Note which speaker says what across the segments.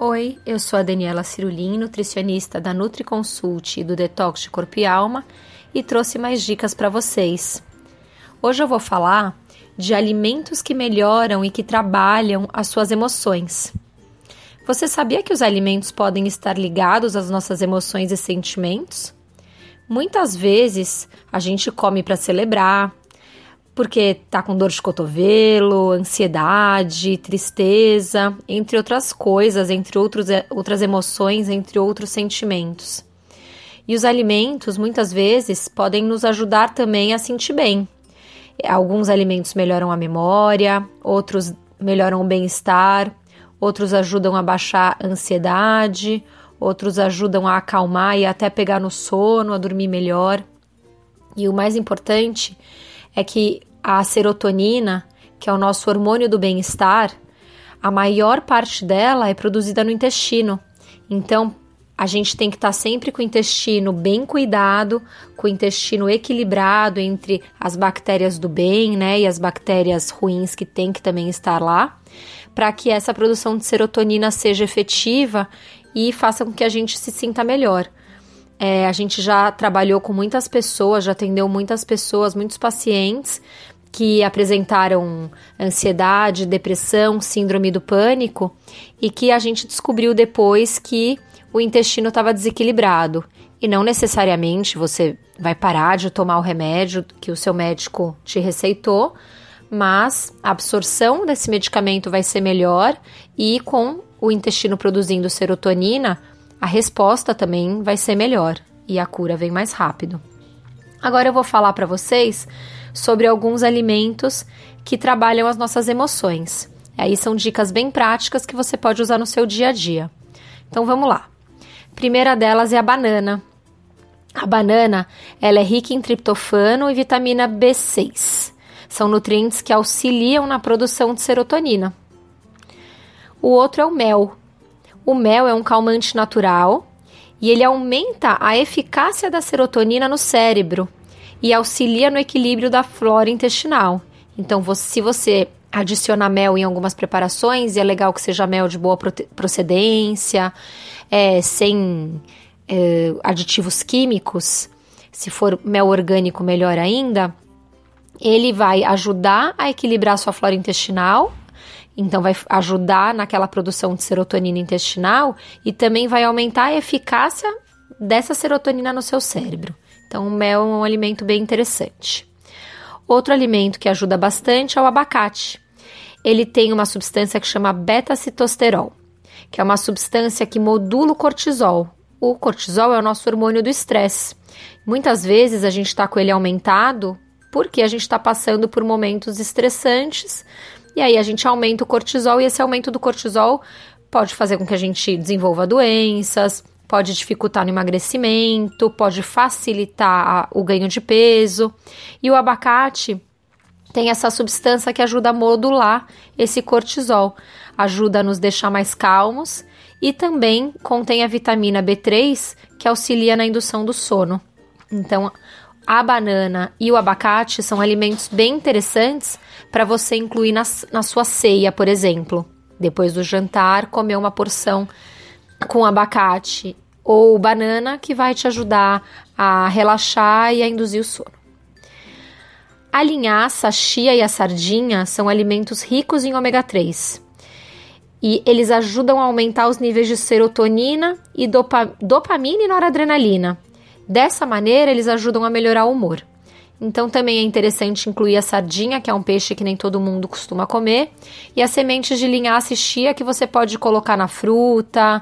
Speaker 1: Oi, eu sou a Daniela Cirulim, nutricionista da NutriConsult e do Detox de Corpo e Alma e trouxe mais dicas para vocês. Hoje eu vou falar de alimentos que melhoram e que trabalham as suas emoções. Você sabia que os alimentos podem estar ligados às nossas emoções e sentimentos? Muitas vezes a gente come para celebrar, porque tá com dor de cotovelo, ansiedade, tristeza, entre outras coisas, entre outros, outras emoções, entre outros sentimentos. E os alimentos, muitas vezes, podem nos ajudar também a sentir bem. Alguns alimentos melhoram a memória, outros melhoram o bem-estar, outros ajudam a baixar a ansiedade, outros ajudam a acalmar e até pegar no sono, a dormir melhor. E o mais importante é que a serotonina, que é o nosso hormônio do bem-estar, a maior parte dela é produzida no intestino. Então, a gente tem que estar sempre com o intestino bem cuidado, com o intestino equilibrado entre as bactérias do bem, né, e as bactérias ruins que tem que também estar lá, para que essa produção de serotonina seja efetiva e faça com que a gente se sinta melhor. É, a gente já trabalhou com muitas pessoas, já atendeu muitas pessoas, muitos pacientes que apresentaram ansiedade, depressão, síndrome do pânico e que a gente descobriu depois que o intestino estava desequilibrado. E não necessariamente você vai parar de tomar o remédio que o seu médico te receitou, mas a absorção desse medicamento vai ser melhor e com o intestino produzindo serotonina, a resposta também vai ser melhor e a cura vem mais rápido. Agora eu vou falar para vocês sobre alguns alimentos que trabalham as nossas emoções. Aí são dicas bem práticas que você pode usar no seu dia a dia. Então vamos lá. Primeira delas é a banana. A banana, ela é rica em triptofano e vitamina B6. São nutrientes que auxiliam na produção de serotonina. O outro é o mel. O mel é um calmante natural e ele aumenta a eficácia da serotonina no cérebro e auxilia no equilíbrio da flora intestinal. Então, se você adiciona mel em algumas preparações, e é legal que seja mel de boa procedência, é, sem é, aditivos químicos, se for mel orgânico, melhor ainda, ele vai ajudar a equilibrar a sua flora intestinal então, vai ajudar naquela produção de serotonina intestinal e também vai aumentar a eficácia dessa serotonina no seu cérebro. Então, o mel é um alimento bem interessante. Outro alimento que ajuda bastante é o abacate. Ele tem uma substância que chama beta-citosterol, que é uma substância que modula o cortisol. O cortisol é o nosso hormônio do estresse. Muitas vezes a gente está com ele aumentado porque a gente está passando por momentos estressantes e aí a gente aumenta o cortisol e esse aumento do cortisol pode fazer com que a gente desenvolva doenças, pode dificultar no emagrecimento, pode facilitar o ganho de peso. E o abacate tem essa substância que ajuda a modular esse cortisol, ajuda a nos deixar mais calmos e também contém a vitamina B3 que auxilia na indução do sono. Então, a banana e o abacate são alimentos bem interessantes para você incluir na, na sua ceia, por exemplo. Depois do jantar, comer uma porção com abacate ou banana que vai te ajudar a relaxar e a induzir o sono. A linhaça, a chia e a sardinha são alimentos ricos em ômega 3 e eles ajudam a aumentar os níveis de serotonina e dopa, dopamina e noradrenalina, Dessa maneira, eles ajudam a melhorar o humor. Então também é interessante incluir a sardinha, que é um peixe que nem todo mundo costuma comer, e as sementes de linhaça e chia que você pode colocar na fruta,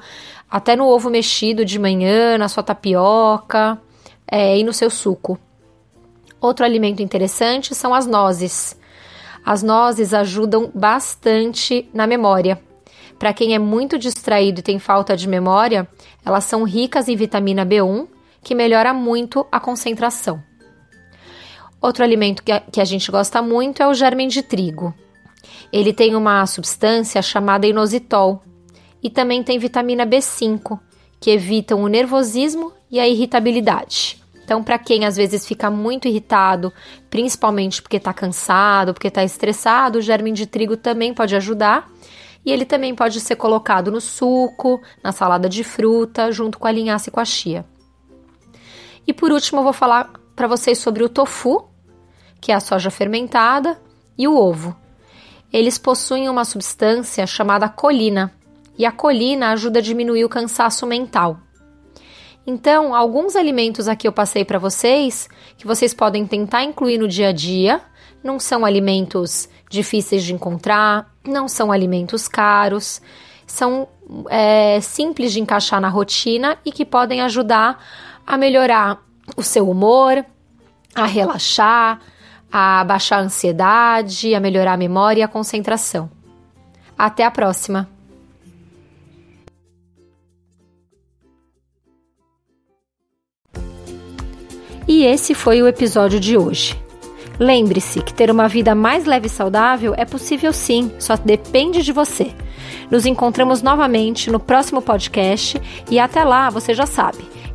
Speaker 1: até no ovo mexido de manhã, na sua tapioca é, e no seu suco. Outro alimento interessante são as nozes. As nozes ajudam bastante na memória, Para quem é muito distraído e tem falta de memória, elas são ricas em vitamina B1, que melhora muito a concentração. Outro alimento que a, gente gosta muito é o germe de trigo. Ele tem uma substância chamada inositol e também tem vitamina B5, que evitam o nervosismo e a irritabilidade. Então, para quem às vezes fica muito irritado, principalmente porque está cansado, porque está estressado, o germe de trigo também pode ajudar. E ele também pode ser colocado no suco, na salada de fruta, junto com a linhaça e com a chia. E por último, eu vou falar para vocês sobre o tofu, que é a soja fermentada, e o ovo. Eles possuem uma substância chamada colina, e a colina ajuda a diminuir o cansaço mental. Então, alguns alimentos aqui eu passei para vocês que vocês podem tentar incluir no dia a dia. Não são alimentos difíceis de encontrar, não são alimentos caros, são é, simples de encaixar na rotina e que podem ajudar a melhorar o seu humor, a relaxar, a baixar a ansiedade, a melhorar a memória e a concentração. Até a próxima! E esse foi o episódio de hoje. Lembre-se que ter uma vida mais leve e saudável é possível sim, só depende de você. Nos encontramos novamente no próximo podcast e até lá você já sabe